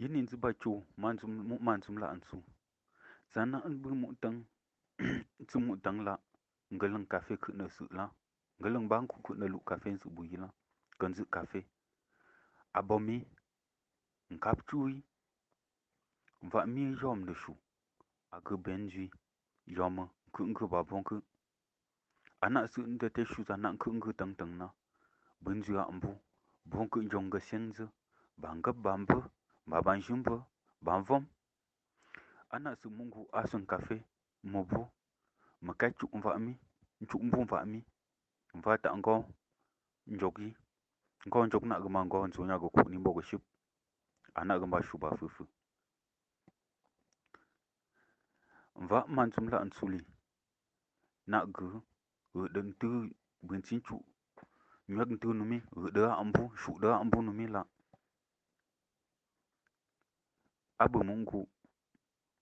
Yini nzi ba cho manzum mu manzum la ansu. Zana an bu mu tang tsu mu tang la ngelang kafe khu na su la. Ngelang bang khu khu na lu kafe su bu yi la. Kan zi kafe. Abomi nkap chui. Va mi yom de shu. Ake benji yom khu ngke ba bon khu. Ana su nde te shu zana khu ngke tang tang na. Benji a mbu. Bon khu jong ge seng zi. Bangap bambu ma ban shumpa ana su mungu asun kafe mubu maka cuk va mi cuk mbu va mi. Va ta ngo njogi ngo njok na gama ngo nzo nya go ku ni mbo ship ana gama shuba fufu va man la ansuli na gu gu den tu bin chu nyak tu numi gu ambu shu da ambu numi la abu mungu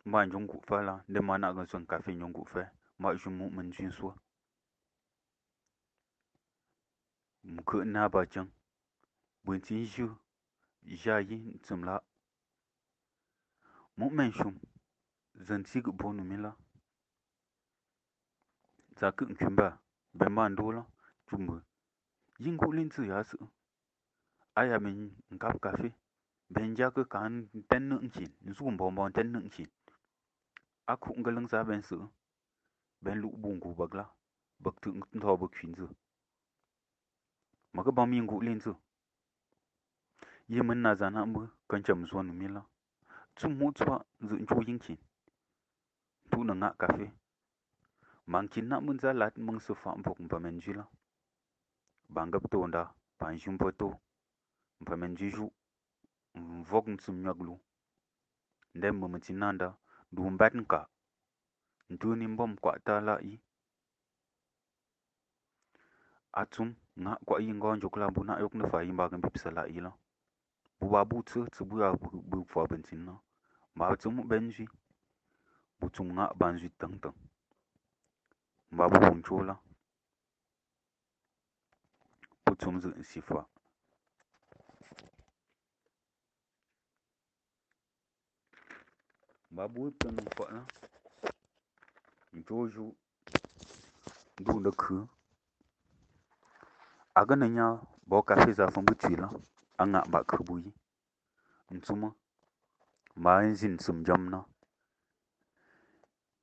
ma jungu fala de mana ga son kafe jungu fe, ma jumu mun jin so mu ko na ba jan bun tin ju, ja yi tsum la. Mu men shum zan ti bonu mi la. Za ku ba, be man do la tumbu yin ku lin tsu ya su aya min ngap kafe. ben ja ke kan ten nượng chin zu bon bon ten nượng chin a khu nga lưng za ben su ben lu bùng gu bak la bak tu tho bak khwin zu ma ka bam yin gu lin zu yi min na zana mu kan cham zo nu mi la chu mu chwa zu chu yin chin tu na nga cafe mang chin na mun za lat mong su fa bok pa men ji la bangap to nda pan jum po Mvok n-sim nyɔglu ndem bi mi ti niŋda duu m-bati n-ka n-tooi nimbɔm kɔɣi taali yi a tum ŋha kɔɣi yiŋga jɔk la bu na yok ni fa yimba kin pipisa la yi la. Bu ba bu ti ti buya bu vɔi bintini na baa bi ti mu bɛn zwi bu tum nga ban zwi tiŋtiŋ m-ba bu wum choo la bu tumsi n-si fa. Na njoju du da khu aga na nya bo ka fi za fun bu twi la anga ba khu bu yi nsuma ma zin sum jam na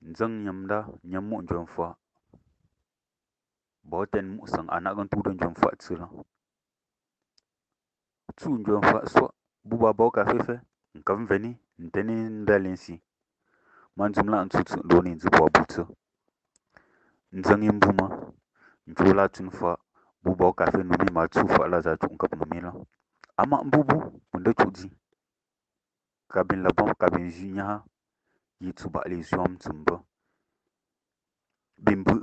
nzang nyam da nyam mo jom fa bo ten mu sang ana gan tu don jom fa tsu la tu jom fa so bu ba bo ka fi fe nkam veni nteni ndalensi manzumla ntutsu ndoni nzi bwa butsu. Nzangi mbuma njula tunfa buba kafe numi ma tsufa la za tun kap ama mbubu munda chuji kabin la bom kabin jinya yi tsuba le zuam tsumba bimbu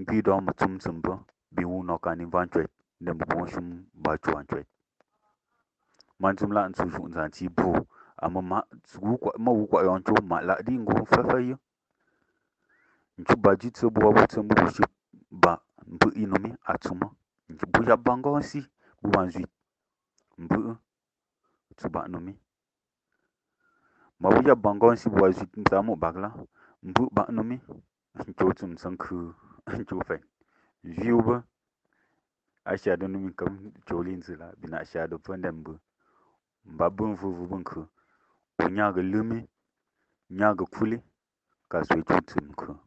ngi do ma tsum tsumba bi wu no kani van chwet ndem bu shum ba chuan chwet manzumla ntsu ju nzan chi bu ama ma wu kwa, ma wu kwa yon chu ma la di ngu fa fa yu nchu ba ji tsu bu bu tsu bu shi ba, mbu inu mi atuma nchu bu ya bango si bu ban zui mbu, tsu ba nu mi. Ma bu ya bango si bu zui tsa mu bagla mbu ba nu mi nchu tsum sang khu nchu fa viu ba a sha da nu mi kam cholin zila bina sha da pandem bu ba bun vu vu bun Bu nyaga limi, nyaga kuli, gas we jum.